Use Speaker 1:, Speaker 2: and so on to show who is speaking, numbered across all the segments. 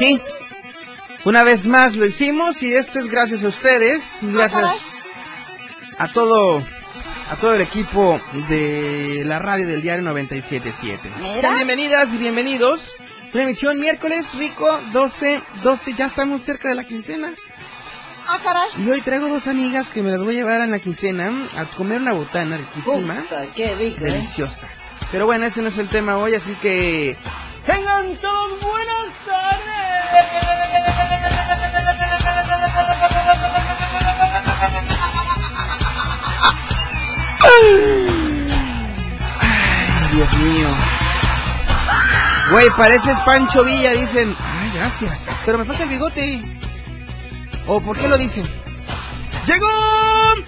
Speaker 1: Sí. Una vez más lo hicimos y esto es gracias a ustedes, gracias a todo a todo el equipo de la radio del diario 977.
Speaker 2: Mira.
Speaker 1: Bienvenidas y bienvenidos. Una emisión miércoles rico 12 12 ya estamos cerca de la quincena.
Speaker 2: Ah, caray.
Speaker 1: Y hoy traigo dos amigas que me las voy a llevar en la quincena a comer una botana riquísima,
Speaker 2: Puta, qué rico, ¿eh?
Speaker 1: deliciosa. Pero bueno, ese no es el tema hoy, así que tengan todos buenas Ay, Dios mío. Güey, pareces Pancho Villa, dicen. Ay, gracias. Pero me falta el bigote. ¿O por qué lo dicen? ¡Llegó el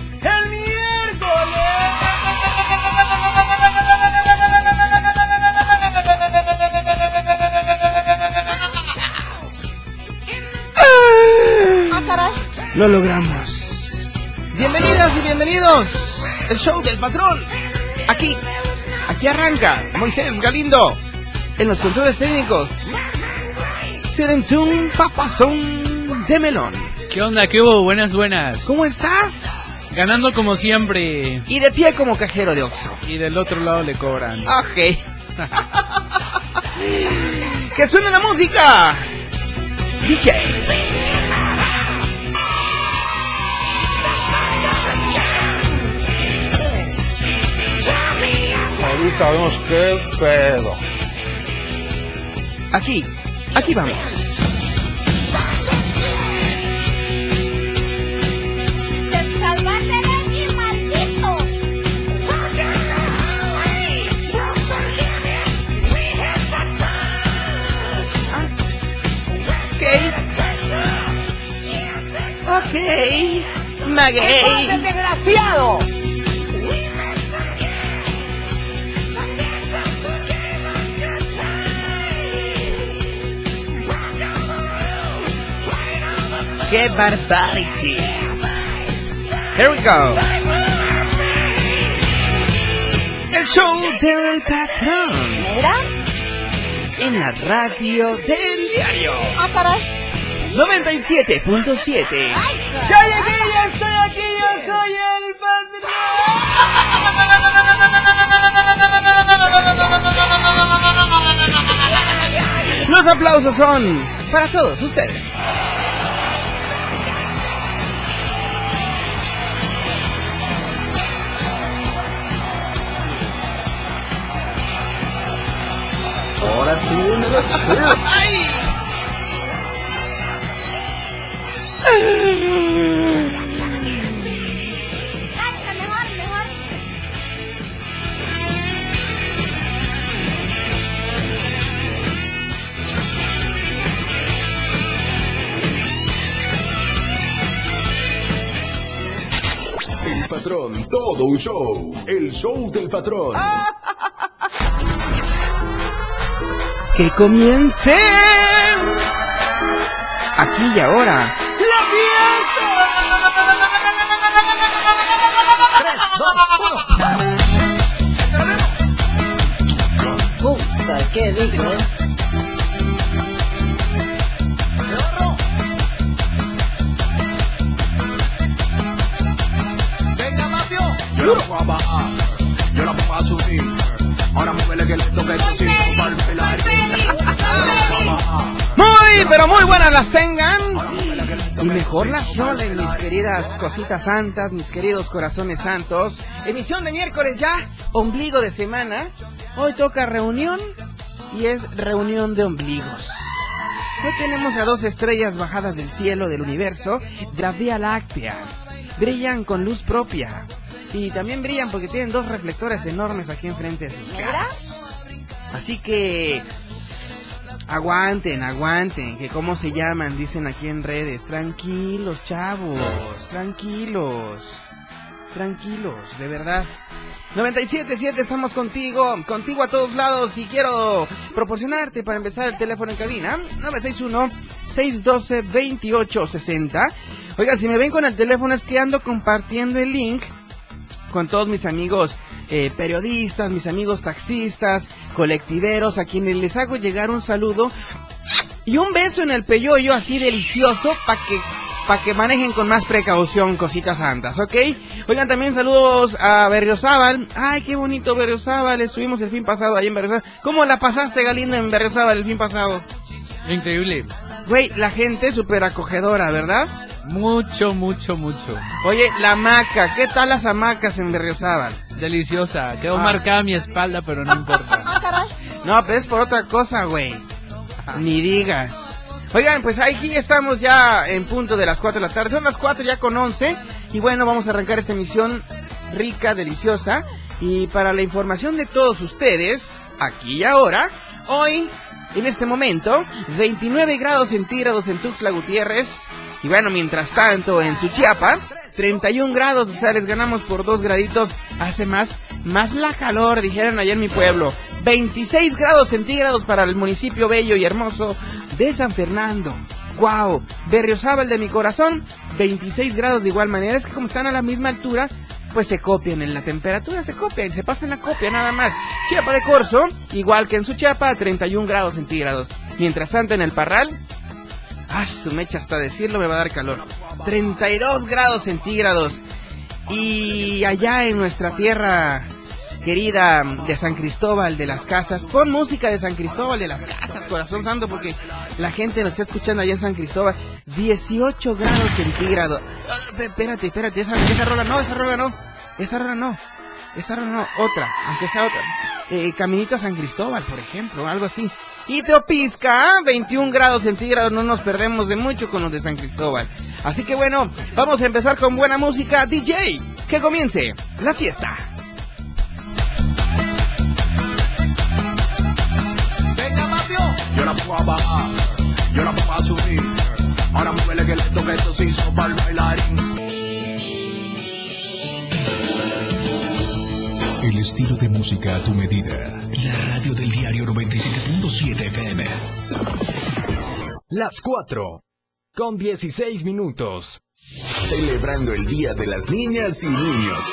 Speaker 1: Lo logramos. Bienvenidas y bienvenidos. El show del patrón. Aquí, aquí arranca Moisés Galindo. En los controles técnicos. Serentún Papazón de Melón.
Speaker 3: ¿Qué onda? ¿Qué hubo? Buenas, buenas.
Speaker 1: ¿Cómo estás?
Speaker 3: Ganando como siempre.
Speaker 1: Y de pie como cajero de Oxxo.
Speaker 3: Y del otro lado le cobran.
Speaker 1: Ok. ¡Que suene la música! DJ.
Speaker 4: Ahorita vemos qué pedo.
Speaker 1: Aquí, aquí vamos.
Speaker 2: Te salvaste de mí, maldito.
Speaker 1: Ok. Ok. Maguey.
Speaker 2: desgraciado!
Speaker 1: ¡Qué barbarity! Here we go. El show del patrón
Speaker 2: Mira.
Speaker 1: en la radio del diario
Speaker 2: Ah, caray.
Speaker 1: 97.7.
Speaker 2: Ay,
Speaker 1: ¡Ya llegué, ya estoy aquí, yo soy el patrón! Los aplausos son para todos ustedes.
Speaker 4: Ahora sí viene lo.
Speaker 5: El patrón, todo un show. El show del patrón.
Speaker 1: Que comience. Aquí y ahora. La
Speaker 2: Puta, qué rico, ¿eh?
Speaker 4: Yo la voy a bajar, yo la voy a subir. Ahora muévele que le toque.
Speaker 1: Muy pero muy buenas las tengan. Y mejor las rolen, mis queridas cositas santas, mis queridos corazones santos. Emisión de miércoles ya, ombligo de semana. Hoy toca reunión y es reunión de ombligos. Hoy tenemos a dos estrellas bajadas del cielo del universo, de la Vía Láctea. Brillan con luz propia. Y también brillan porque tienen dos reflectores enormes aquí enfrente de sus caras. Así que Aguanten, aguanten, que cómo se llaman, dicen aquí en redes. Tranquilos, chavos, tranquilos, tranquilos, de verdad. 97.7, estamos contigo, contigo a todos lados y quiero proporcionarte para empezar el teléfono en cabina. 961-612-2860. Oigan, si me ven con el teléfono es que ando compartiendo el link con todos mis amigos eh, periodistas, mis amigos taxistas, colectiveros, a quienes les hago llegar un saludo y un beso en el peyoyo así delicioso para que para que manejen con más precaución cositas santas, ¿ok? Oigan, también saludos a Berriozábal. Ay, qué bonito Berriozábal. Estuvimos el fin pasado ahí en Berriozábal. ¿Cómo la pasaste, Galinda, en Berriozábal el fin pasado?
Speaker 3: Increíble.
Speaker 1: Güey, la gente súper acogedora, ¿verdad?
Speaker 3: Mucho, mucho, mucho.
Speaker 1: Oye, la hamaca. ¿Qué tal las hamacas en Berriozábal?
Speaker 3: Deliciosa. Quedó
Speaker 1: Ah.
Speaker 3: marcada mi espalda, pero no importa.
Speaker 1: No, pero es por otra cosa, güey. Ni digas. Oigan, pues aquí estamos ya en punto de las 4 de la tarde. Son las 4 ya con 11. Y bueno, vamos a arrancar esta emisión rica, deliciosa. Y para la información de todos ustedes, aquí y ahora, hoy, en este momento, 29 grados centígrados en Tuxtla Gutiérrez. Y bueno, mientras tanto, en Suchiapa, 31 grados, o sea, les ganamos por 2 graditos. Hace más, más la calor, dijeron allá en mi pueblo. 26 grados centígrados para el municipio bello y hermoso de San Fernando. ¡Wow! Berriozábal de mi corazón, 26 grados de igual manera. Es que como están a la misma altura, pues se copian en la temperatura, se copian, se pasan la copia nada más. Chiapa de Corzo, igual que en su Chiapa, 31 grados centígrados. Mientras tanto en el Parral, ah, su mecha hasta decirlo me va a dar calor. 32 grados centígrados. Y allá en nuestra tierra querida de San Cristóbal de las Casas, pon música de San Cristóbal de las Casas, corazón santo, porque la gente nos está escuchando allá en San Cristóbal. 18 grados centígrados. Pe- Espérate, espérate, esa, esa rola no, esa rola no, esa rola no, esa rola no, otra, aunque sea otra. Eh, Caminito a San Cristóbal, por ejemplo, algo así. Y Teopisca, 21 grados centígrados, no nos perdemos de mucho con los de San Cristóbal. Así que bueno, vamos a empezar con buena música. DJ, que comience la fiesta.
Speaker 4: Yo la a bajar, yo la a subir. Ahora muévele que le toque esto se hizo para el bailarín.
Speaker 6: El estilo de música a tu medida. La radio del diario 97.7 FM.
Speaker 7: Las 4 con 16 minutos.
Speaker 6: Celebrando el Día de las Niñas y Niños.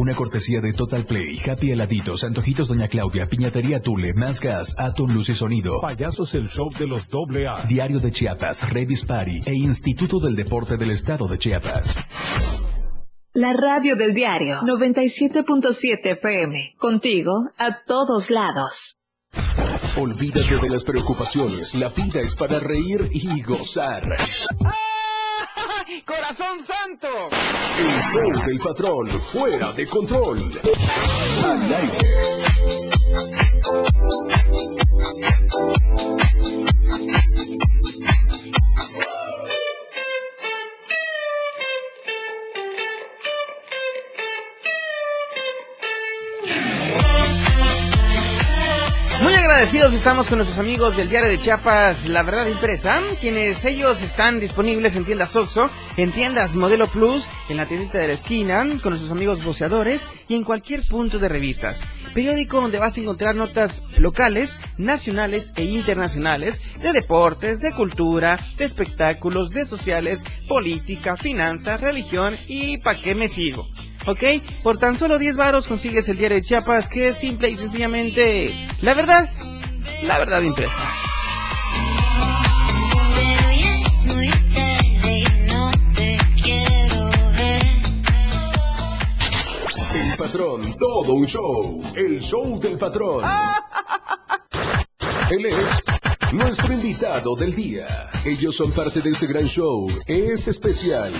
Speaker 6: Una cortesía de Total Play, Happy Heladitos, Antojitos Doña Claudia, Piñatería Tule, Más Gas, Atom Luz y Sonido.
Speaker 7: Payasos el show de los doble A.
Speaker 6: Diario de Chiapas, Revis Party e Instituto del Deporte del Estado de Chiapas.
Speaker 8: La radio del diario 97.7 FM. Contigo a todos lados.
Speaker 6: Olvídate de las preocupaciones, la vida es para reír y gozar.
Speaker 1: ¡Corazón santo!
Speaker 6: El show del patrón, fuera de control.
Speaker 1: Agradecidos estamos con nuestros amigos del diario de Chiapas, La Verdad Impresa, quienes ellos están disponibles en tiendas Oxxo, en tiendas Modelo Plus, en la tiendita de la esquina, con nuestros amigos boceadores y en cualquier punto de revistas. Periódico donde vas a encontrar notas locales, nacionales e internacionales de deportes, de cultura, de espectáculos, de sociales, política, finanzas, religión y pa' qué me sigo. ¿Ok? Por tan solo 10 varos consigues el diario de Chiapas, que es simple y sencillamente la verdad, la verdad impresa.
Speaker 5: El patrón, todo un show. El show del patrón. Él es nuestro invitado del día. Ellos son parte de este gran show. Es especial.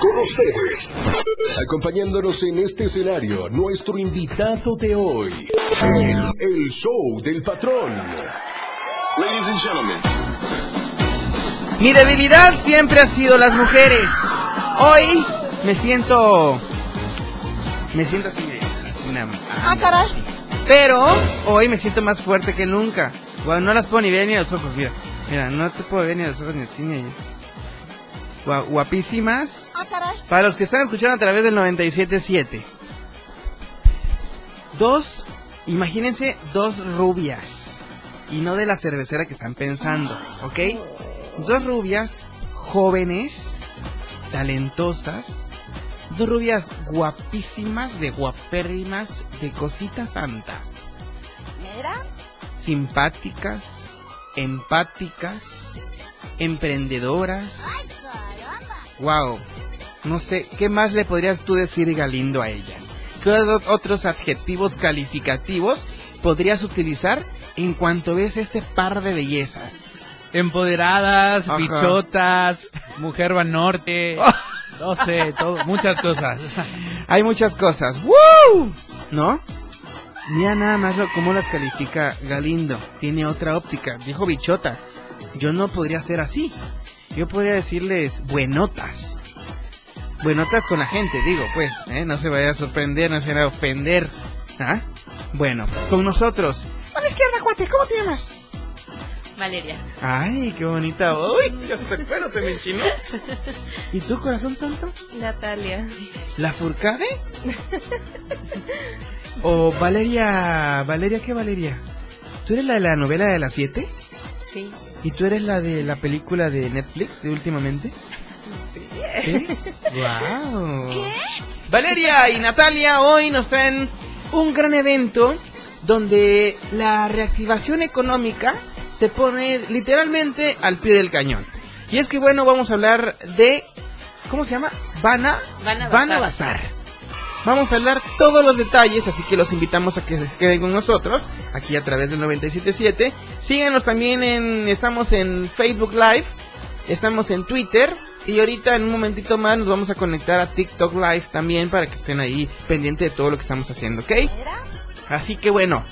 Speaker 5: Con ustedes. Acompañándonos en este escenario, nuestro invitado de hoy. El, el show del patrón. Ladies and gentlemen.
Speaker 1: Mi debilidad siempre ha sido las mujeres. Hoy me siento. Me siento así. de- Una,
Speaker 2: Ah, caray.
Speaker 1: pero hoy me siento más fuerte que nunca. No las puedo ni ver ni a los ojos, mira. Mira, no te puedo ver ni a los ojos ni a ti ni a Guapísimas.
Speaker 2: Ah, caray.
Speaker 1: Para los que están escuchando a través del 97.7. Dos, imagínense dos rubias. Y no de la cervecera que están pensando, ¿ok? Dos rubias jóvenes, talentosas. Dos rubias guapísimas, de guapérrimas, de cositas santas.
Speaker 2: Mira.
Speaker 1: Simpáticas, empáticas, emprendedoras. Wow. No sé, ¿qué más le podrías tú decir Galindo a ellas? ¿Qué otros adjetivos calificativos podrías utilizar en cuanto ves este par de bellezas?
Speaker 3: Empoderadas,
Speaker 1: Ajá.
Speaker 3: bichotas, mujer va norte, no sé, todo, muchas cosas.
Speaker 1: Hay muchas cosas. ¡Woo! ¿No? Mira nada más lo, cómo las califica Galindo. Tiene otra óptica. Dijo bichota. Yo no podría ser así. Yo podría decirles buenotas. Buenotas con la gente, digo, pues. ¿eh? No se vaya a sorprender, no se vaya a ofender. ¿Ah? Bueno, con nosotros. A la izquierda, cuate, ¿cómo te llamas?
Speaker 9: Valeria.
Speaker 1: Ay, qué bonita. Uy, hasta el pelo se me enchinó. ¿Y tú, corazón santo?
Speaker 9: Natalia.
Speaker 1: ¿La Furcade? ¿O Valeria... Valeria qué Valeria? ¿Tú eres la de la novela de las 7?
Speaker 9: Sí.
Speaker 1: ¿Y tú eres la de la película de Netflix de últimamente?
Speaker 9: Sí.
Speaker 1: ¿Sí? ¡Wow! Valeria y Natalia hoy nos traen un gran evento donde la reactivación económica se pone literalmente al pie del cañón. Y es que bueno, vamos a hablar de... ¿Cómo se llama? Vana,
Speaker 9: Vana
Speaker 1: Vana
Speaker 9: Bazar.
Speaker 1: Bazar. Vamos a hablar todos los detalles, así que los invitamos a que se queden con nosotros, aquí a través del 977. Síganos también en, estamos en Facebook Live, estamos en Twitter, y ahorita en un momentito más nos vamos a conectar a TikTok Live también para que estén ahí pendientes de todo lo que estamos haciendo, ¿ok? Así que bueno,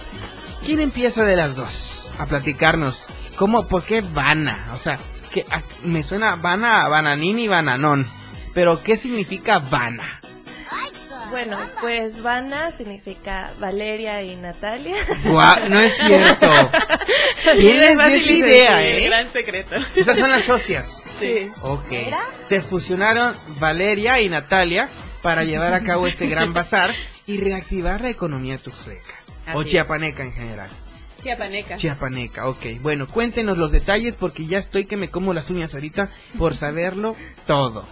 Speaker 1: ¿quién empieza de las dos a platicarnos? ¿Cómo, por qué Vana? O sea, que a- me suena Vana y Bananón, pero ¿qué significa Vana?
Speaker 9: Bueno, pues Vana significa Valeria y Natalia.
Speaker 1: Guau, no es cierto. Tienes
Speaker 9: Es fácil
Speaker 1: esa idea, ¿eh?
Speaker 9: Gran secreto.
Speaker 1: Esas son las socias.
Speaker 9: Sí.
Speaker 1: Ok. Se fusionaron Valeria y Natalia para llevar a cabo este gran bazar y reactivar la economía tuxleca. O
Speaker 9: Así
Speaker 1: chiapaneca en general.
Speaker 9: Chiapaneca.
Speaker 1: Chiapaneca, ok. Bueno, cuéntenos los detalles porque ya estoy que me como las uñas ahorita por saberlo todo.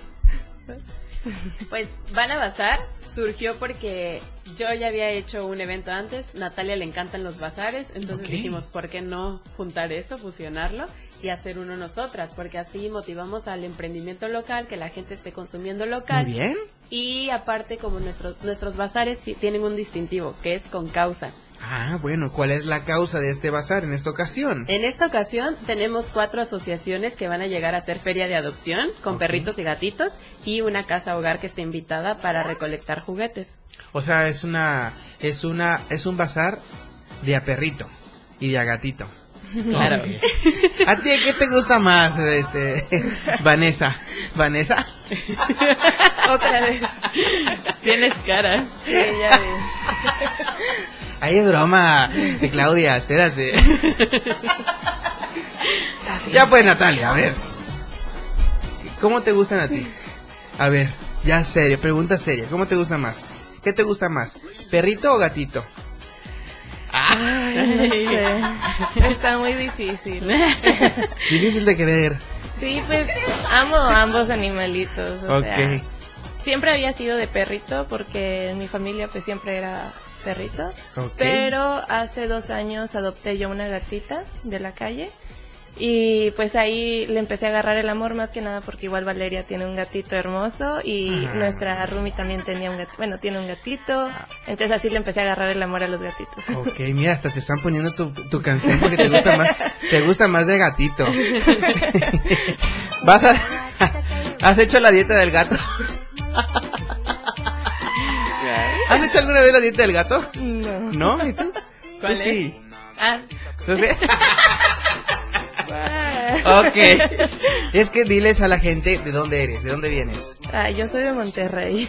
Speaker 10: Pues Van a Bazar surgió porque yo ya había hecho un evento antes, Natalia le encantan los bazares, entonces dijimos, ¿por qué no juntar eso, fusionarlo y hacer uno nosotras? Porque así motivamos al emprendimiento local, que la gente esté consumiendo local.
Speaker 1: Muy bien.
Speaker 10: Y aparte, como nuestros, nuestros bazares sí tienen un distintivo, que es con causa.
Speaker 1: Ah, bueno, ¿cuál es la causa de este bazar en esta ocasión?
Speaker 10: En esta ocasión tenemos cuatro asociaciones que van a llegar a hacer feria de adopción con perritos y gatitos y una casa hogar que está invitada para recolectar juguetes.
Speaker 1: O sea, es una, es una, es un bazar de a perrito y de a gatito.
Speaker 10: Claro.
Speaker 1: ¿A ti qué te gusta más, este, Vanessa? ¿Vanessa?
Speaker 10: Otra vez. Tienes cara. Sí, ya
Speaker 1: Ay, es broma. De Claudia, espérate. ya pues, Natalia, a ver. ¿Cómo te gustan a ti? A ver, ya serio, pregunta seria. ¿Cómo te gusta más? ¿Qué te gusta más? ¿Perrito o gatito?
Speaker 9: Ay, no sé. Está muy difícil.
Speaker 1: Difícil de creer.
Speaker 9: Sí, pues amo ambos animalitos. O
Speaker 1: Ok.
Speaker 9: sea, siempre había sido de perrito porque en mi familia pues siempre era perrito. Pero hace dos años adopté yo una gatita de la calle. Y pues ahí le empecé a agarrar el amor más que nada porque igual Valeria tiene un gatito hermoso y
Speaker 1: Ajá.
Speaker 9: nuestra Rumi también tenía un gatito, bueno, tiene un gatito. Entonces así le empecé a agarrar el amor a los gatitos.
Speaker 1: Ok, mira, hasta te están poniendo tu, tu canción porque te gusta más, te gusta más de gatito. Vas a, ¿Has hecho la dieta del gato? ¿Has hecho alguna vez la dieta del gato?
Speaker 9: No.
Speaker 1: ¿No? ¿Y tú?
Speaker 10: ¿Cuál
Speaker 1: Tú
Speaker 10: es?
Speaker 1: sí.
Speaker 10: Ah,
Speaker 1: Entonces, ok. Es que diles a la gente de dónde eres, de dónde vienes.
Speaker 9: Ah, yo soy de Monterrey.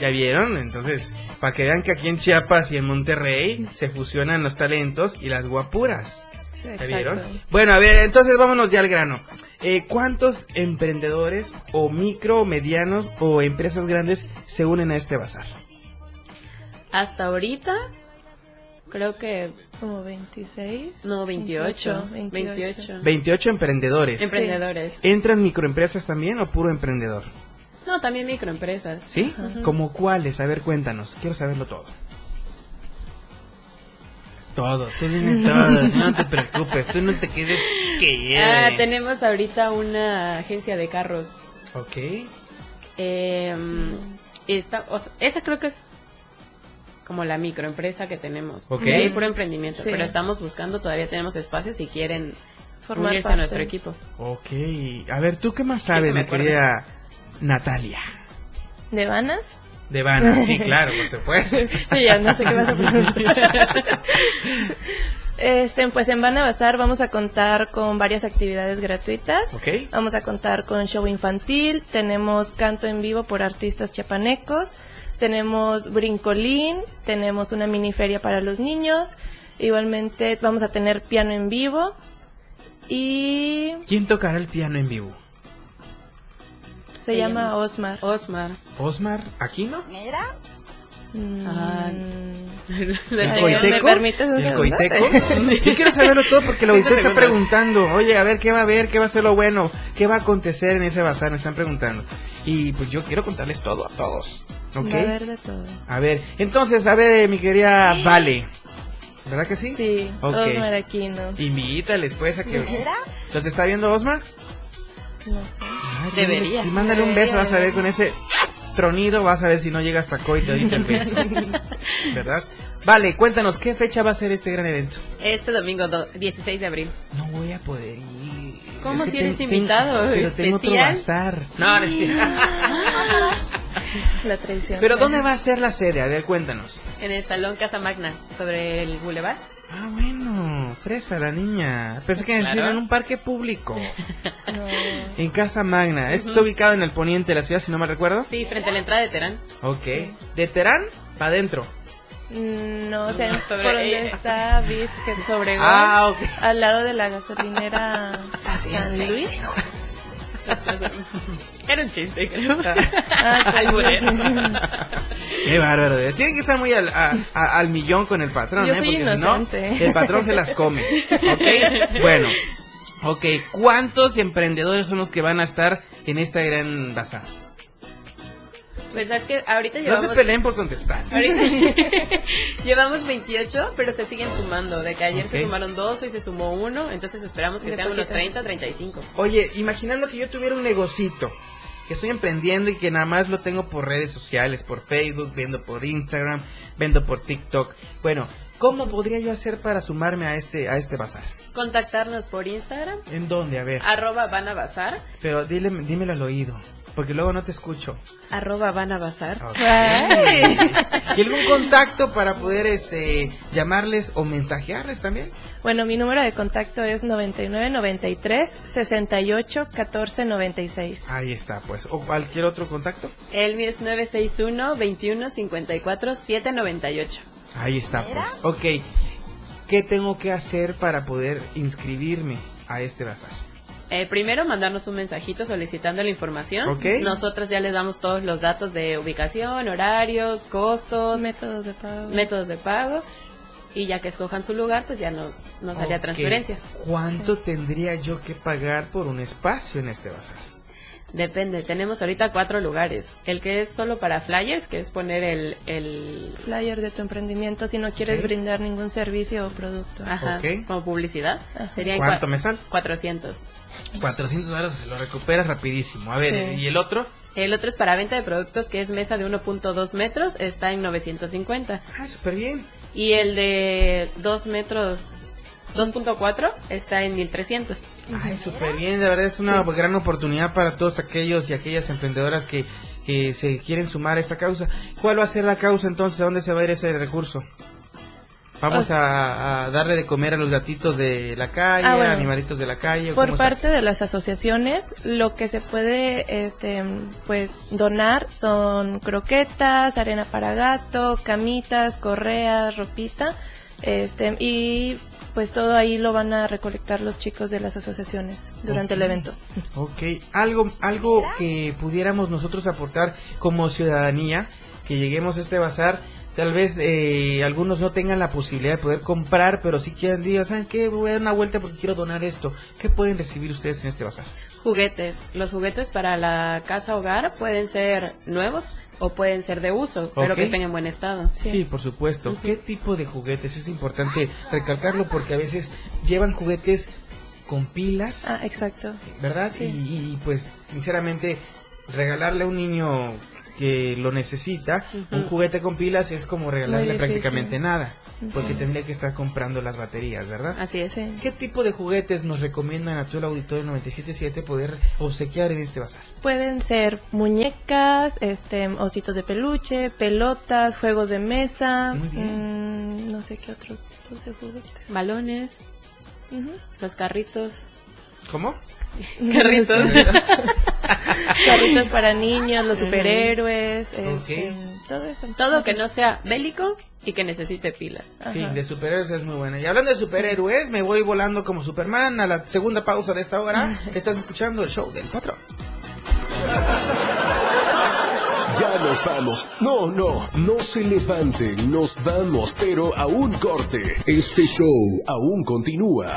Speaker 1: ¿Ya vieron? Entonces, para que vean que aquí en Chiapas y en Monterrey se fusionan los talentos y las guapuras. ¿Ya vieron? Bueno, a ver, entonces vámonos ya al grano. Eh, ¿Cuántos emprendedores o micro, medianos o empresas grandes se unen a este bazar?
Speaker 10: Hasta ahorita, creo que.
Speaker 9: Como 26.
Speaker 10: No, 28.
Speaker 9: 28.
Speaker 10: 28.
Speaker 1: 28 emprendedores.
Speaker 10: Emprendedores.
Speaker 1: ¿Entran microempresas también o puro emprendedor?
Speaker 10: No, también microempresas.
Speaker 1: ¿Sí? ¿Como cuáles? A ver, cuéntanos. Quiero saberlo todo. Todo, tú dime todo, no te preocupes, tú no te quedes que
Speaker 10: Ah, tenemos ahorita una agencia de carros.
Speaker 1: Ok.
Speaker 10: Eh, esta, o sea, esa creo que es como la microempresa que tenemos.
Speaker 1: Ok.
Speaker 10: De ahí puro emprendimiento.
Speaker 9: Sí.
Speaker 10: Pero estamos buscando, todavía tenemos espacios si quieren
Speaker 9: Formar
Speaker 10: unirse
Speaker 9: parte.
Speaker 10: a nuestro equipo.
Speaker 1: Ok. A ver, ¿tú qué más sabes, mi querida Natalia?
Speaker 9: ¿De Vana?
Speaker 1: De Vana, sí, claro, por supuesto.
Speaker 9: Sí, ya no sé qué vas a preguntar. Este, pues en Vana Bazar vamos a contar con varias actividades gratuitas.
Speaker 1: Ok.
Speaker 9: Vamos a contar con show infantil, tenemos canto en vivo por artistas chiapanecos, tenemos brincolín, tenemos una mini feria para los niños, igualmente vamos a tener piano en vivo y
Speaker 1: ¿Quién tocará el piano en vivo?
Speaker 9: se
Speaker 10: Se
Speaker 9: llama
Speaker 10: llama-
Speaker 9: Osmar.
Speaker 10: Osmar.
Speaker 1: ¿Osmar Aquino?
Speaker 9: Mm,
Speaker 10: Ah,
Speaker 1: ¿El coiteco?
Speaker 9: ¿Me permites un
Speaker 1: ¿El coiteco? Yo quiero saberlo todo porque el auditor está preguntando, oye, a ver, ¿qué va a haber? ¿Qué va a ser lo bueno? ¿Qué va a acontecer en ese bazar? Me están preguntando. Y pues yo quiero contarles todo a todos. ¿Ok?
Speaker 9: Va a haber de todo.
Speaker 1: A ver, entonces, a ver, eh, mi querida Vale. ¿Verdad que sí?
Speaker 9: Sí,
Speaker 1: Ok.
Speaker 9: Osmar Aquino.
Speaker 1: Invítales, pues, a que... ¿Los está viendo Osmar?
Speaker 9: No sé.
Speaker 1: Ay,
Speaker 10: Debería.
Speaker 1: Sí, mándale un beso, vas a ver con ese tronido, vas a ver si no llega hasta Coy te ahorita el beso. ¿Verdad? Vale, cuéntanos, ¿qué fecha va a ser este gran evento?
Speaker 10: Este domingo do- 16 de abril.
Speaker 1: No voy a poder ir.
Speaker 10: ¿Cómo
Speaker 1: Es que
Speaker 10: si eres
Speaker 1: ten-
Speaker 10: invitado?
Speaker 1: ten- pero tengo otro
Speaker 10: ¿Especial?
Speaker 1: bazar. No, no es cierto.
Speaker 9: La traición.
Speaker 1: Pero ¿dónde va a ser la sede? A ver, cuéntanos.
Speaker 10: En el Salón Casa Magna, sobre el Boulevard.
Speaker 1: Ah, bueno, fresa la niña. Pensé que
Speaker 10: Claro.
Speaker 1: en un parque público.
Speaker 9: No.
Speaker 1: En Casa Magna. Esto está ubicado en el poniente de la ciudad, si no me recuerdo.
Speaker 10: Sí, frente a la entrada de Terán.
Speaker 1: Ok. De Terán para adentro.
Speaker 9: No, o sea,
Speaker 10: Sobre-
Speaker 9: por donde está Beat, que es Obregón,
Speaker 1: Ah, ok.
Speaker 9: al lado de la gasolinera San Luis.
Speaker 10: Era un chiste, creo.
Speaker 9: Ah,
Speaker 10: Alburero.
Speaker 1: Qué bárbaro. de- Tienen que estar muy al, a- a- al millón con el patrón,
Speaker 9: Yo
Speaker 1: ¿eh?
Speaker 9: soy
Speaker 1: Porque si no, el patrón se las come. ¿Ok? Bueno. Ok, ¿cuántos emprendedores son los que van a estar en esta gran bazar?
Speaker 10: Pues es que ahorita
Speaker 1: No
Speaker 10: llevamos...
Speaker 1: se peleen por contestar.
Speaker 10: Ahorita llevamos 28, pero se siguen sumando. De que ayer se sumaron dos, hoy se sumó uno. Entonces esperamos que sean unos
Speaker 9: poquito.
Speaker 10: 30, 35.
Speaker 1: Oye, imaginando que yo tuviera un negocito, que estoy emprendiendo y que nada más lo tengo por redes sociales, por Facebook, vendo por Instagram, vendo por TikTok. Bueno, ¿cómo podría yo hacer para sumarme a este a este bazar?
Speaker 10: Contactarnos por Instagram,
Speaker 1: ¿En dónde? A ver.
Speaker 10: arroba van a bazar,
Speaker 1: Pero dile, dímelo al oído, porque luego no te escucho.
Speaker 10: arroba van a bazar.
Speaker 1: Ok.
Speaker 9: Ay.
Speaker 1: ¿Y algún contacto para poder este llamarles o mensajearles también?
Speaker 9: Bueno, mi número de contacto es 9993 68 14 96.
Speaker 1: Ahí está, pues. ¿O cualquier otro contacto?
Speaker 10: El mío es 961 21 54 798.
Speaker 1: Ahí está, pues. Ok. ¿Qué tengo que hacer para poder inscribirme a este bazar?
Speaker 10: Eh, primero mandarnos un mensajito solicitando la información.
Speaker 1: Ok.
Speaker 10: Nosotros ya les damos todos los datos de ubicación, horarios, costos,
Speaker 9: Métodos de pago.
Speaker 10: métodos de pago. Y ya que escojan su lugar, pues ya nos, nos haría
Speaker 1: Ok.
Speaker 10: transferencia.
Speaker 1: ¿Cuánto tendría yo que pagar por un espacio en este bazar?
Speaker 10: Depende, tenemos ahorita cuatro lugares. El que es solo para flyers, que es poner el... el
Speaker 9: Flyer de tu emprendimiento si no quieres brindar ningún servicio o producto.
Speaker 10: ajá, como publicidad. Sería en
Speaker 1: ¿Cuánto
Speaker 10: cua-
Speaker 1: me sale?
Speaker 10: 400.
Speaker 1: 400 dólares se lo recuperas rapidísimo. A ver,
Speaker 9: Sí.
Speaker 1: ¿y el otro?
Speaker 10: El otro es para venta de productos, que es mesa de 1.2 metros, está en 950.
Speaker 1: Ah, súper bien.
Speaker 10: Y el de 2 metros, 2.4, está en 1300.
Speaker 1: Ay, súper bien, de verdad es una gran oportunidad para todos aquellos y aquellas emprendedoras que, que se quieren sumar a esta causa. ¿Cuál va a ser la causa entonces? ¿A dónde se va a ir ese recurso? Vamos a, a darle de comer a los gatitos de la calle,
Speaker 9: Ah, bueno.
Speaker 1: animalitos de la calle. ¿o
Speaker 9: Por parte de las asociaciones, lo que se puede, este, pues, donar son croquetas, arena para gato, camitas, correas, ropita, este, y pues todo ahí lo van a recolectar los chicos de las asociaciones durante el evento.
Speaker 1: Ok, algo, algo que pudiéramos nosotros aportar como ciudadanía, que lleguemos a este bazar, tal vez eh, algunos no tengan la posibilidad de poder comprar, pero si quieren, digan, ¿saben qué? Voy a dar una vuelta porque quiero donar esto. ¿Qué pueden recibir ustedes en este bazar?
Speaker 10: Juguetes. Los juguetes para la casa hogar pueden ser nuevos o pueden ser de uso, pero que estén en buen estado.
Speaker 1: Sí, por supuesto. ¿Qué tipo de juguetes? Es importante recalcarlo porque a veces llevan juguetes con pilas,
Speaker 9: Ah, exacto.
Speaker 1: ¿verdad?
Speaker 9: Sí.
Speaker 1: Y, y, pues sinceramente regalarle a un niño que lo necesita un juguete con pilas es como regalarle prácticamente nada, porque tendría que estar comprando las baterías, ¿verdad?
Speaker 10: Así es.
Speaker 9: Sí.
Speaker 1: ¿Qué tipo de juguetes nos recomiendan a todo el auditorio 977 poder obsequiar en este bazar?
Speaker 9: Pueden ser muñecas, este, ositos de peluche, pelotas, juegos de mesa,
Speaker 1: Muy bien.
Speaker 9: mm, no sé qué otros tipos de juguetes.
Speaker 10: Balones, los carritos.
Speaker 1: ¿Cómo?
Speaker 10: Carritos.
Speaker 9: Carritos para niños, los superhéroes, este, todo eso.
Speaker 10: Todo que no sea bélico y que necesite pilas.
Speaker 1: Sí, de superhéroes es muy buena. Y hablando de superhéroes, me voy volando como Superman a la segunda pausa de esta hora. Estás escuchando el show del patrón.
Speaker 5: Ya nos vamos. No, no, no se levanten, nos vamos, pero a un corte. Este show aún continúa.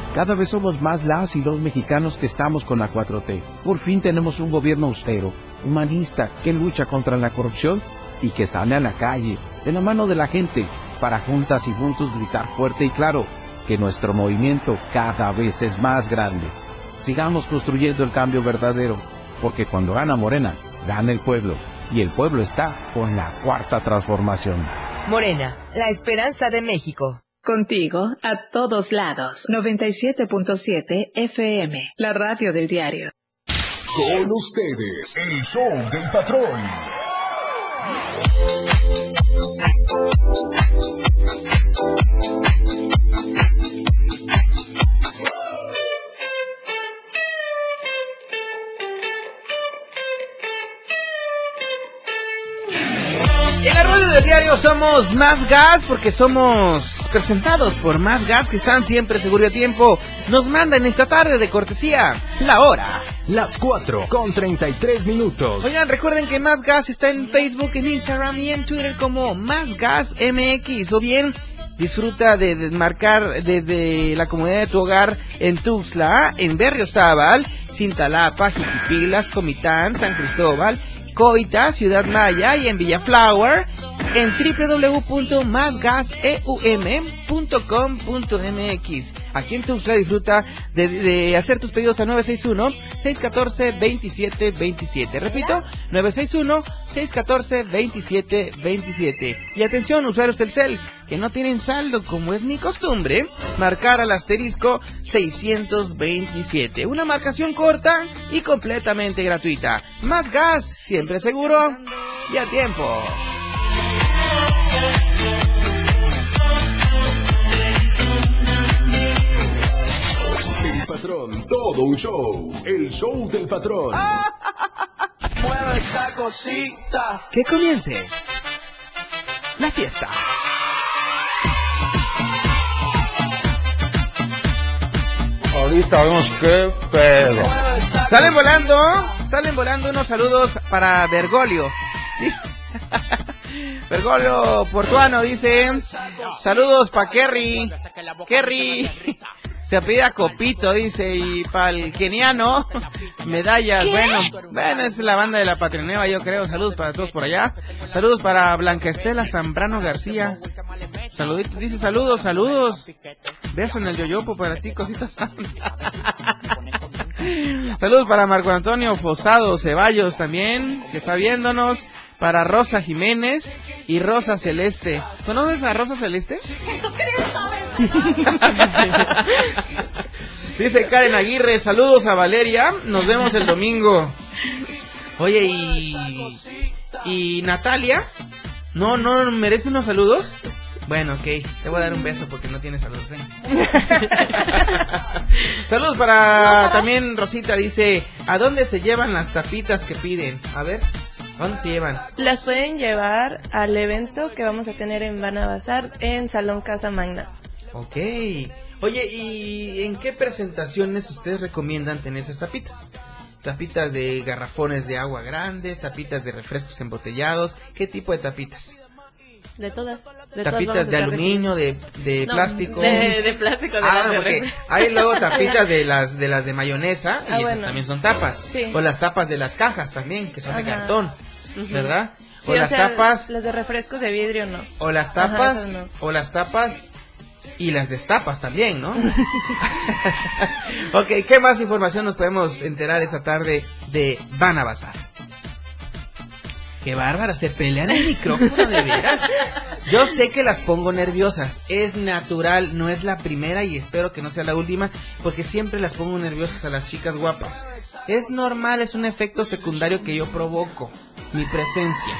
Speaker 11: Cada vez somos más las y los mexicanos que estamos con la 4T. Por fin tenemos un gobierno austero, humanista, que lucha contra la corrupción y que sale a la calle, de la mano de la gente, para juntas y juntos gritar fuerte y claro que nuestro movimiento cada vez es más grande. Sigamos construyendo el cambio verdadero, porque cuando gana Morena, gana el pueblo, y el pueblo está con la cuarta transformación.
Speaker 12: Morena, la esperanza de México.
Speaker 8: Contigo a todos lados. 97.7 FM, la radio del diario.
Speaker 6: Con ustedes, el show del patrón.
Speaker 1: Del diario somos Más Gas porque somos presentados por Más Gas que están siempre seguro y a tiempo. Nos mandan esta tarde de cortesía la hora.
Speaker 7: Las 4 con 33 minutos.
Speaker 1: Oigan, recuerden que Más Gas está en Facebook, en Instagram y en Twitter como Más Gas MX o bien disfruta de, de marcar desde la comodidad de tu hogar en Tuxtla, en Berriozábal, Cintalapa, Jiquipilas, Comitán, San Cristóbal, Coita, Ciudad Maya y en Villaflower en www.másgaseum.com.mx. Aquí en Tuxtla disfruta de, de hacer tus pedidos a 961-614-2727. Repito, 961-614-2727. Y atención, usuarios del CEL, que no tienen saldo como es mi costumbre, marcar al asterisco 627. Una marcación corta y completamente gratuita. Más gas, siempre seguro y a tiempo.
Speaker 6: El patrón, todo un show. El show del patrón.
Speaker 4: Mueve esa cosita.
Speaker 1: Que comience la fiesta.
Speaker 13: Ahorita vemos qué pedo.
Speaker 1: Salen volando, salen volando unos saludos para Bergoglio. Bergoglio Portuano dice, saludos para Kerry. Kerry. Se apellida Copito, dice, y para el keniano, medallas, bueno, bueno, es la banda de la Patria Nueva, yo creo, saludos para todos por allá, saludos para Blanca Estela Zambrano García, saluditos, dice saludos, saludos, beso en el yoyopo para ti, cositas Saludos para Marco Antonio Fosado Ceballos también, que está viéndonos. Para Rosa Jiménez y Rosa Celeste. ¿Conoces a Rosa Celeste? Dice Karen Aguirre, saludos a Valeria, nos vemos el domingo. Oye, y... ¿Y Natalia? ¿No, no merece unos saludos? Bueno, ok, te voy a dar un beso porque no tienes saludos. ¿eh? saludos para también Rosita, dice, ¿a dónde se llevan las tapitas que piden? A ver, ¿a dónde se llevan?
Speaker 9: Las pueden llevar al evento que vamos a tener en Bana Bazar en Salón Casa Magna.
Speaker 1: Ok. Oye, ¿y en qué presentaciones ustedes recomiendan tener esas tapitas? Tapitas de garrafones de agua grandes, tapitas de refrescos embotellados, ¿qué tipo de tapitas?
Speaker 9: De todas. De
Speaker 1: tapitas de aluminio, de, de
Speaker 9: No,
Speaker 1: plástico.
Speaker 9: de- de plástico, de
Speaker 1: Ah,
Speaker 9: las
Speaker 1: porque hay luego tapitas de las de las de mayonesa y
Speaker 9: Ah,
Speaker 1: esas
Speaker 9: bueno.
Speaker 1: también son tapas.
Speaker 9: Sí.
Speaker 1: O las tapas de las cajas también, que son de cartón. ¿verdad?
Speaker 9: Sí,
Speaker 1: o las
Speaker 9: sea,
Speaker 1: tapas
Speaker 9: Las de refrescos de vidrio no.
Speaker 1: o las tapas
Speaker 9: no.
Speaker 1: o las tapas y las destapas también, ¿no? ok, ¿qué más información nos podemos enterar esta tarde de Van a Bazar? Qué bárbaro, se pelean el micrófono de veras. Yo sé que las pongo nerviosas, es natural, no es la primera y espero que no sea la última, porque siempre las pongo nerviosas a las chicas guapas. Es normal, es un efecto secundario que yo provoco, mi presencia,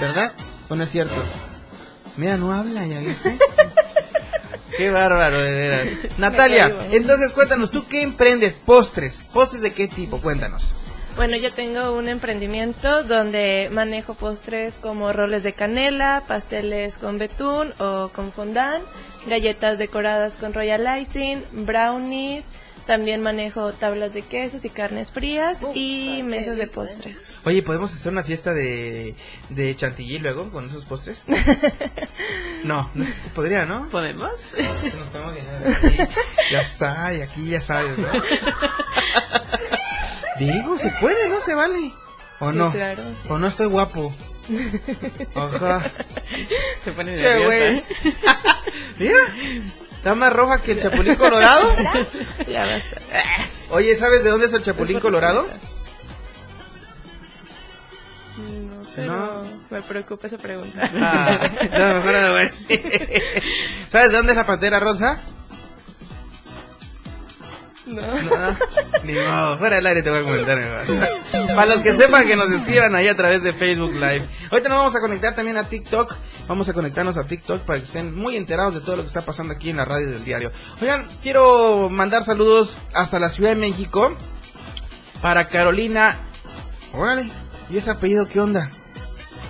Speaker 1: ¿verdad? ¿O no es cierto? Mira, no habla, ¿ya viste? Qué bárbaro, de veras. Natalia, entonces cuéntanos, ¿tú qué emprendes? Postres. ¿Postres de qué tipo? Cuéntanos.
Speaker 9: Bueno, yo tengo un emprendimiento donde manejo postres como roles de canela, pasteles con betún o con fondant, galletas decoradas con royal icing, brownies, también manejo tablas de quesos y carnes frías y mesas de postres.
Speaker 1: Oye, ¿podemos hacer una fiesta de, de chantilly luego con esos postres? No, no sé si podría, ¿no?
Speaker 9: ¿Podemos?
Speaker 1: Nos podemos llenar aquí. Ya sabes, aquí ya sabes, ¿no? Digo, se puede, ¿no? Se vale. ¿O
Speaker 9: Sí,
Speaker 1: no?
Speaker 9: claro.
Speaker 1: ¿O no estoy guapo? Ajá.
Speaker 9: Se pone
Speaker 1: Che,
Speaker 9: nerviosa,
Speaker 1: güey.
Speaker 9: ¿eh?
Speaker 1: Mira, está más roja que el chapulín colorado.
Speaker 9: Ya basta.
Speaker 1: Oye, ¿sabes de dónde es el chapulín colorado?
Speaker 9: No Pero me preocupa esa pregunta.
Speaker 1: Ah, no, mejor no lo voy a decir. ¿Sabes de dónde es la pantera rosa?
Speaker 9: No.
Speaker 1: No, ni modo, fuera del aire te voy a comentar. Para los que sepan que nos escriban ahí a través de Facebook Live. Ahorita nos vamos a conectar también a TikTok. Vamos a conectarnos a TikTok para que estén muy enterados de todo lo que está pasando aquí en la radio del diario. Oigan, quiero mandar saludos hasta la Ciudad de México para Carolina. Órale, ¿y ese apellido qué onda?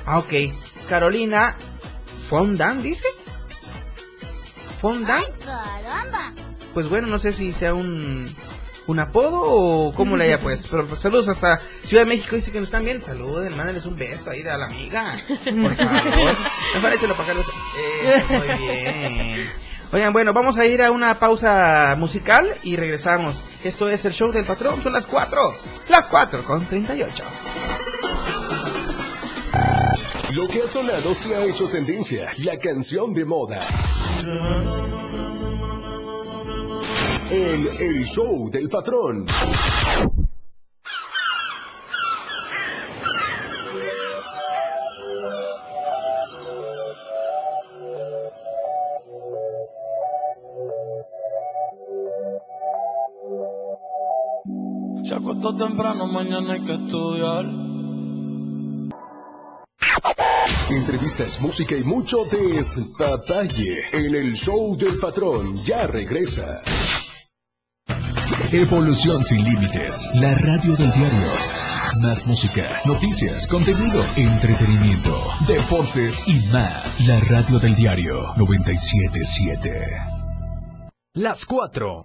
Speaker 1: Ah, ok. Carolina Fondan, dice. Fondan. Pues bueno, no sé si sea un, un apodo o cómo le haya pues. Pero pues, saludos hasta Ciudad de México. Dice que nos están bien. Saluden, mándenles un beso ahí a la amiga. Por favor. Mejor échalo para Carlos. Eh, muy bien. Oigan, bueno, vamos a ir a una pausa musical y regresamos. Esto es el show del patrón. Son las 4. Las 4 con 38.
Speaker 5: Lo que ha sonado se ha hecho tendencia. La canción de moda. En el show del patrón.
Speaker 14: Se acostó temprano, mañana hay que estudiar.
Speaker 5: Entrevistas, música y mucho despapalle en el show del patrón. Ya regresa.
Speaker 6: Evolución sin límites. La radio del diario. Más música, noticias, contenido, entretenimiento, deportes y más. La radio del diario 977.
Speaker 7: Las 4.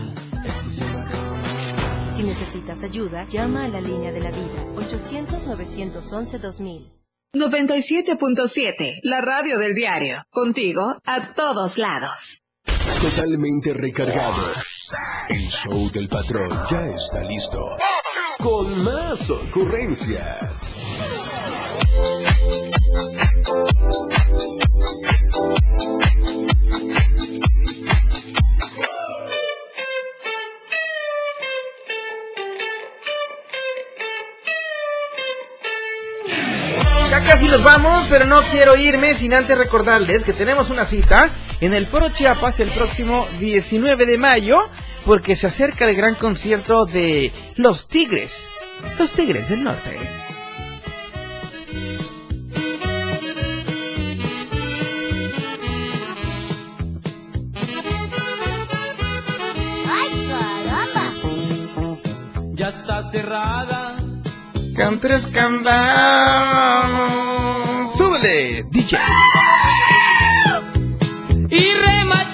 Speaker 8: Si necesitas ayuda, llama a la línea de la vida 800-911-2000. 97.7, la radio del diario. Contigo a todos lados.
Speaker 5: Totalmente recargado. El show del patrón ya está listo. Con más ocurrencias.
Speaker 1: Nos vamos, pero no quiero irme sin antes recordarles que tenemos una cita en el Foro Chiapas el próximo 19 de mayo, porque se acerca el gran concierto de Los Tigres, Los Tigres del Norte.
Speaker 2: ¡Ay, caramba!
Speaker 14: Ya está cerrada.
Speaker 1: Cantres candados. Súbele, DJ.
Speaker 14: Y remachada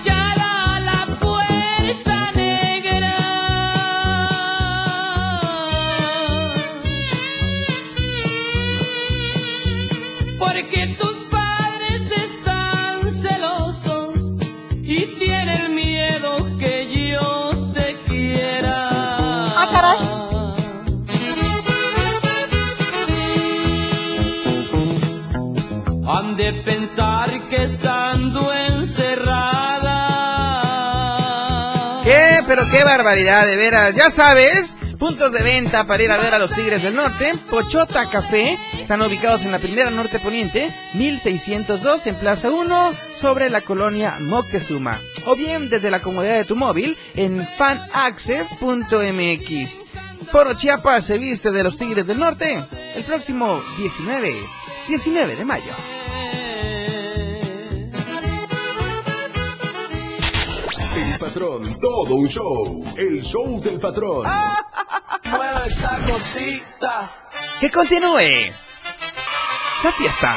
Speaker 14: de pensar que estando encerrada.
Speaker 1: ¿Qué? Pero qué barbaridad, de veras. Ya sabes, puntos de venta para ir a ver a los Tigres del Norte. Pochota Café. Están ubicados en la primera norte poniente, 1602 en Plaza 1, sobre la colonia Moctezuma. O bien desde la comodidad de tu móvil en fanaccess.mx. Foro Chiapas se viste de los Tigres del Norte el próximo 19, 19 de mayo.
Speaker 5: Patrón, todo un show. El show del patrón.
Speaker 14: Mueve esa cosita.
Speaker 1: Que continúe la fiesta.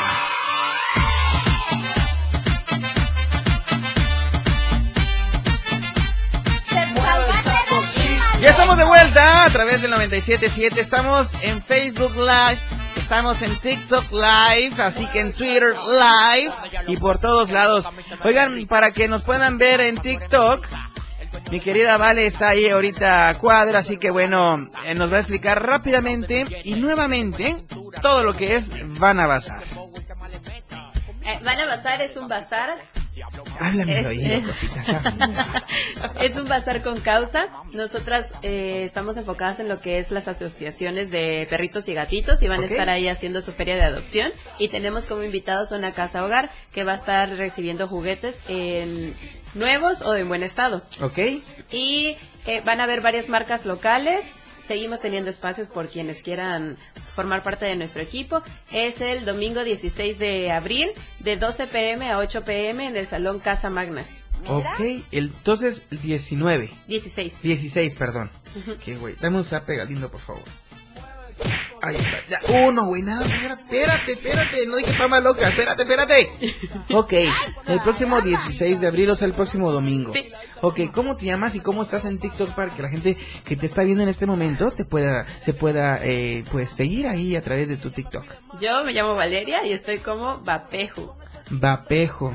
Speaker 1: Ya estamos de vuelta a través del 97.7. Estamos en Facebook Live. Estamos en TikTok Live, así que en Twitter Live y por todos lados. Oigan, para que nos puedan ver en TikTok, mi querida Vale está ahí ahorita a cuadro, así que bueno, eh, nos va a explicar rápidamente y nuevamente todo lo que es Van a.
Speaker 10: Eh, Van a Bazar es un bazar
Speaker 1: Háblame al
Speaker 10: Es-
Speaker 1: oído,
Speaker 10: es-
Speaker 1: cositas.
Speaker 10: es un bazar con causa. Nosotras eh, estamos enfocadas en lo que es las asociaciones de perritos y gatitos y van
Speaker 1: Ok.
Speaker 10: a estar ahí haciendo su feria de adopción. Y tenemos como invitados a una casa hogar que va a estar recibiendo juguetes en nuevos o en buen estado.
Speaker 1: ¿Ok?
Speaker 10: Y eh, van a haber varias marcas locales. Seguimos teniendo espacios por quienes quieran formar parte de nuestro equipo. Es el domingo 16 de abril de 12 pm a 8 pm en el Salón Casa Magna.
Speaker 1: Ok, entonces el 19.
Speaker 10: 16.
Speaker 1: 16, perdón. Ok, güey. Dame un zap Galindo, por favor. Ahí está. Ya. Uno, güey. Nada, espérate, espérate. No dije fama loca. Espérate, espérate. Ok. El próximo 16 de abril, o sea, el próximo domingo.
Speaker 10: Sí.
Speaker 1: Ok, ¿cómo te llamas y cómo estás en TikTok para que la gente que te está viendo en este momento te pueda, se pueda, eh, pues, seguir ahí a través de tu TikTok?
Speaker 10: Yo me llamo Valeria y estoy como Vapeju.
Speaker 1: Vapejo.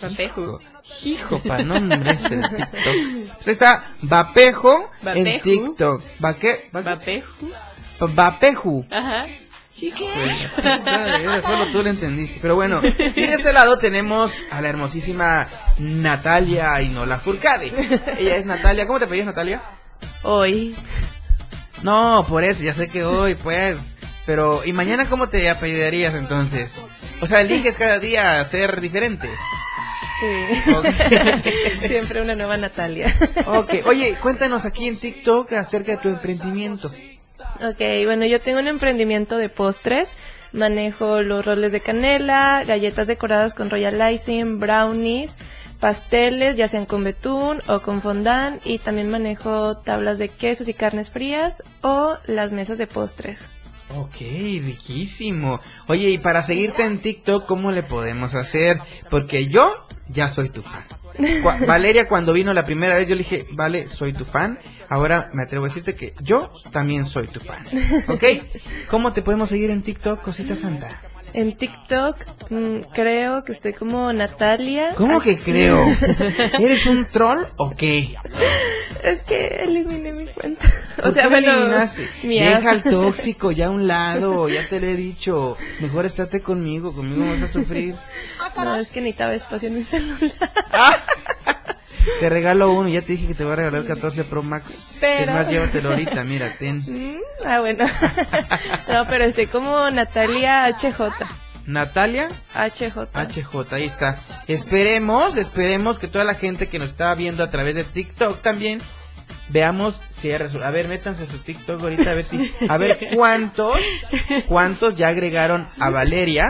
Speaker 10: Vapeju.
Speaker 1: Hijo, pa, no ese de TikTok. Usted está Vapejo en
Speaker 10: Vapeju.
Speaker 1: TikTok. ¿Vaque?
Speaker 10: Vapeju.
Speaker 1: Vapeju.
Speaker 10: Ajá.
Speaker 1: Madre, Solo tú lo entendiste. Pero bueno, y de este lado tenemos a la hermosísima Natalia Inola Furcade. Ella es Natalia. ¿Cómo te pedías, Natalia?
Speaker 9: Hoy.
Speaker 1: No, por eso, ya sé que hoy, pues. Pero, ¿y mañana cómo te apellidarías entonces? O sea, eliges cada día ser diferente.
Speaker 9: Sí. Siempre una nueva Natalia.
Speaker 1: Ok, oye, cuéntanos aquí en TikTok acerca de tu emprendimiento.
Speaker 9: Ok, bueno, yo tengo un emprendimiento de postres. Manejo los roles de canela, galletas decoradas con royal icing, brownies, pasteles, ya sean con betún o con fondant. Y también manejo tablas de quesos y carnes frías o las mesas de postres.
Speaker 1: Ok, riquísimo. Oye, y para seguirte en TikTok, ¿cómo le podemos hacer? Porque yo ya soy tu fan. Valeria cuando vino la primera vez yo le dije, vale, soy tu fan. Ahora me atrevo a decirte que yo también soy tu fan. ¿Ok? ¿Cómo te podemos seguir en TikTok, cosita santa?
Speaker 9: En TikTok mm, creo que estoy como Natalia.
Speaker 1: ¿Cómo que creo? ¿Eres un troll o qué?
Speaker 9: Es que eliminé mi cuenta.
Speaker 1: ¿Por
Speaker 9: O sea, bueno,
Speaker 1: Deja el tóxico ya a un lado, ya te lo he dicho. Mejor estate conmigo, conmigo vas a sufrir.
Speaker 9: No, es que necesitaba espacio en mi celular.
Speaker 1: Te regalo uno, ya te dije que te voy a regalar el 14 Pro Max.
Speaker 9: Pero-
Speaker 1: Es más, llévatelo ahorita, mira, ten.
Speaker 9: Ah, bueno. no, pero estoy como Natalia HJ.
Speaker 1: Natalia
Speaker 9: HJ.
Speaker 1: HJ, ahí está. Esperemos, esperemos que toda la gente que nos está viendo a través de TikTok también veamos si hay A ver, métanse a su TikTok ahorita a ver si a ver cuántos cuántos ya agregaron a Valeria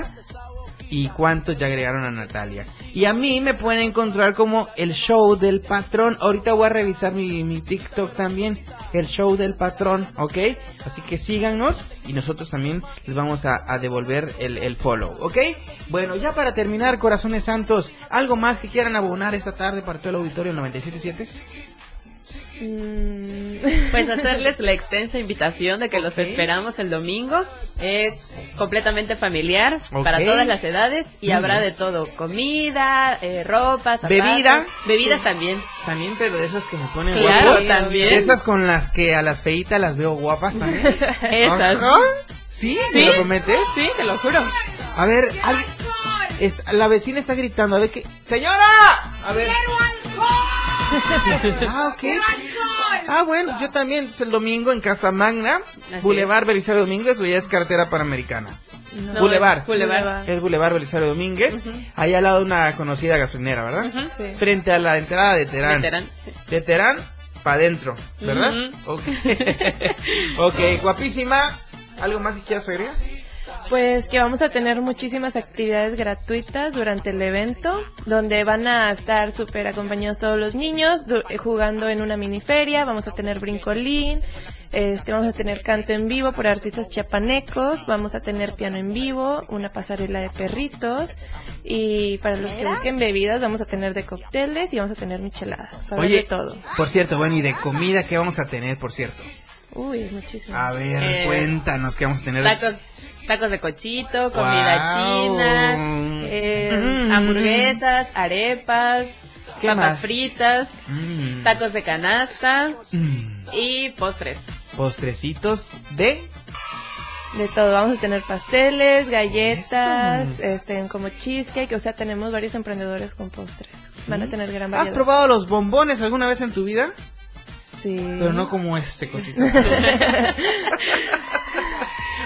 Speaker 1: y cuántos ya agregaron a Natalia. Y a mí me pueden encontrar como el show del patrón. Ahorita voy a revisar mi, mi TikTok también, el show del patrón, ¿ok? Así que síganos y nosotros también les vamos a, devolver el, el follow, ¿ok? Bueno, ya para terminar, corazones santos, ¿algo más que quieran abonar esta tarde para todo el auditorio 977?
Speaker 10: Pues hacerles la extensa invitación de que los esperamos el domingo. Es completamente familiar para todas las edades y habrá
Speaker 1: bien.
Speaker 10: de todo. Comida, eh, ropa, zapatos.
Speaker 1: ¿Bebida?
Speaker 10: Bebidas también.
Speaker 1: También, pero de esas que me ponen
Speaker 10: Claro,
Speaker 1: guapo.
Speaker 10: también.
Speaker 1: De esas con las que a las feitas las veo guapas también.
Speaker 10: Esas.
Speaker 1: Ajá. ¿Sí? ¿Me
Speaker 10: ¿Sí?
Speaker 1: lo prometes?
Speaker 10: Sí, te lo juro.
Speaker 1: A ver, la vecina está gritando, a ver qué... ¡Señora! A ver. Ah, ok. Ah, bueno, yo también, es el domingo en Casa Magna,
Speaker 10: Así
Speaker 1: Boulevard Belisario Domínguez, o ya es carretera panamericana.
Speaker 10: No,
Speaker 1: Boulevard.
Speaker 10: es Boulevard.
Speaker 1: Es Boulevard Belisario Domínguez, ahí al lado de una conocida gasolinera, ¿verdad?
Speaker 10: Sí.
Speaker 1: Frente a la entrada de Terán.
Speaker 10: De Terán, sí.
Speaker 1: De Terán para adentro, ¿verdad?
Speaker 10: Ujú.
Speaker 1: Ok. ok, guapísima. ¿Algo más que quieras agregar?
Speaker 9: Pues que vamos a tener muchísimas actividades gratuitas durante el evento, donde van a estar súper acompañados todos los niños, du- eh, jugando en una mini feria, vamos a tener brincolín, este, vamos a tener canto en vivo por artistas chiapanecos, vamos a tener piano en vivo, una pasarela de perritos, y para los que busquen bebidas vamos a tener de cócteles y vamos a tener micheladas, para
Speaker 1: Oye,
Speaker 9: de todo.
Speaker 1: por cierto, bueno, y de comida, ¿qué vamos a tener, por cierto?
Speaker 9: Uy, muchísimo.
Speaker 1: A ver,
Speaker 10: Eh,
Speaker 1: cuéntanos, ¿qué vamos a tener?
Speaker 10: Tacos, tacos de cochito, comida china, eh,
Speaker 1: Mm.
Speaker 10: hamburguesas, arepas,
Speaker 1: ¿Qué
Speaker 10: papas
Speaker 1: más?
Speaker 10: fritas,
Speaker 1: Mm.
Speaker 10: tacos de canasta
Speaker 1: Mm.
Speaker 10: y postres.
Speaker 1: Postrecitos de...
Speaker 9: De todo, vamos a tener pasteles, galletas, este, como cheesecake, o sea, tenemos varios emprendedores con postres. Van a tener gran
Speaker 1: ¿Has probado los bombones alguna vez en tu vida?
Speaker 9: Sí.
Speaker 1: Pero no como este cosita.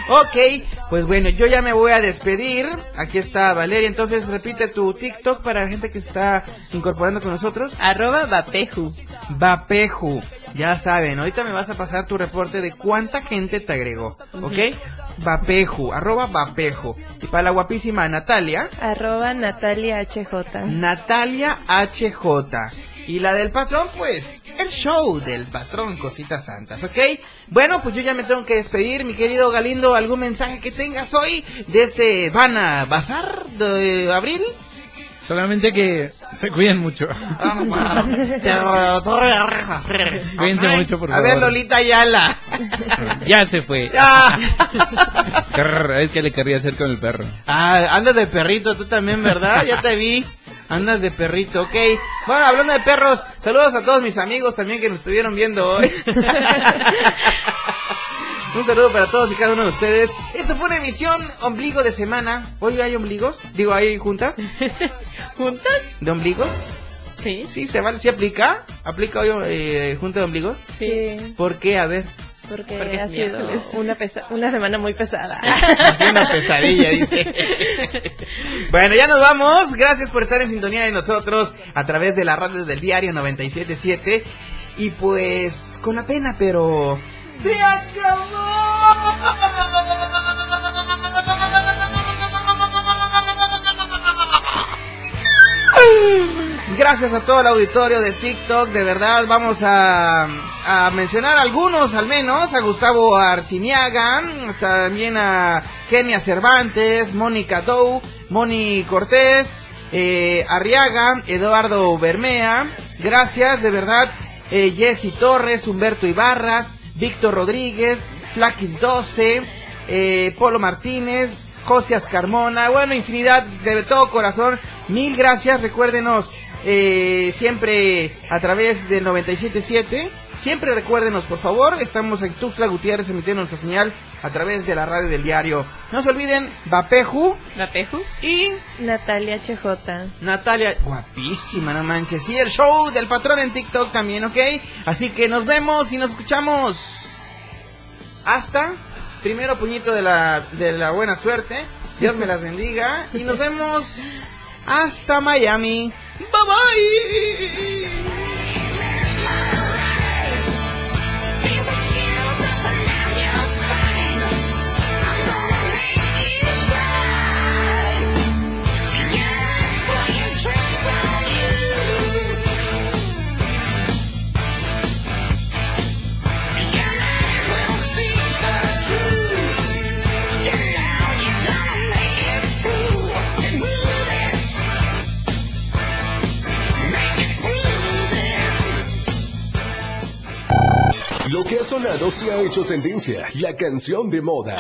Speaker 1: ok, pues bueno, yo ya me voy a despedir. Aquí está Valeria, entonces repite tu TikTok para la gente que se está incorporando con nosotros.
Speaker 10: Arroba Vapeju.
Speaker 1: Vapeju, ya saben, ahorita me vas a pasar tu reporte de cuánta gente te agregó, ¿ok? Vapeju, arroba Vapeju. Y para la guapísima Natalia,
Speaker 9: Arroba Natalia HJ.
Speaker 1: Natalia HJ. Y la del patrón, pues, el show del patrón Cositas Santas, ¿ok? Bueno, pues yo ya me tengo que despedir, mi querido Galindo, ¿algún mensaje que tengas hoy de este Vana Bazar de abril?
Speaker 3: Solamente que se cuiden mucho. Cuídense mucho, por
Speaker 1: A
Speaker 3: favor.
Speaker 1: ver, Lolita Ayala.
Speaker 3: Ya se fue. Es que le quería hacer con el perro.
Speaker 1: Ah, andas de perrito tú también, ¿verdad? Ya te vi. Andas de perrito, ok. Bueno, hablando de perros, saludos a todos mis amigos también que nos estuvieron viendo hoy. Un saludo para todos y cada uno de ustedes. Esto fue una emisión ombligo de semana. Hoy hay ombligos. Digo, hay juntas.
Speaker 9: ¿Juntas?
Speaker 1: ¿De ombligos?
Speaker 9: Sí.
Speaker 1: Sí, se vale. ¿Sí aplica? ¿Aplica hoy eh, junta de ombligos?
Speaker 9: Sí.
Speaker 1: ¿Por qué? A ver.
Speaker 9: Porque,
Speaker 10: Porque
Speaker 9: ha
Speaker 10: es
Speaker 9: sido una, pesa- una semana muy pesada.
Speaker 1: Sido una pesadilla, dice. bueno, ya nos vamos. Gracias por estar en sintonía de nosotros a través de la radio del diario 977. Y pues, con la pena, pero... ¡Se Gracias a todo el auditorio de TikTok, de verdad vamos a, a mencionar algunos al menos, a Gustavo Arciniaga, también a Kenia Cervantes, Mónica Dou, Moni Cortés, eh, Arriaga, Eduardo Bermea, gracias de verdad, eh, Jessy Torres, Humberto Ibarra, Víctor Rodríguez, Flaquis 12, eh, Polo Martínez, Josias Carmona, bueno, infinidad de todo corazón, mil gracias, recuérdenos eh, siempre a través del 977, siempre recuérdenos por favor, estamos en Tuxtla Gutiérrez emitiendo nuestra señal a través de la radio del diario, no se olviden, Vapeju
Speaker 10: Vapeju.
Speaker 1: y
Speaker 9: Natalia HJ.
Speaker 1: Natalia, guapísima, no manches, y el show del patrón en TikTok también, ¿ok? Así que nos vemos y nos escuchamos hasta primero puñito de la, de la buena suerte. Dios me las bendiga. Y nos vemos hasta Miami. Bye bye.
Speaker 5: Lo que ha sonado se ha hecho tendencia, la canción de moda.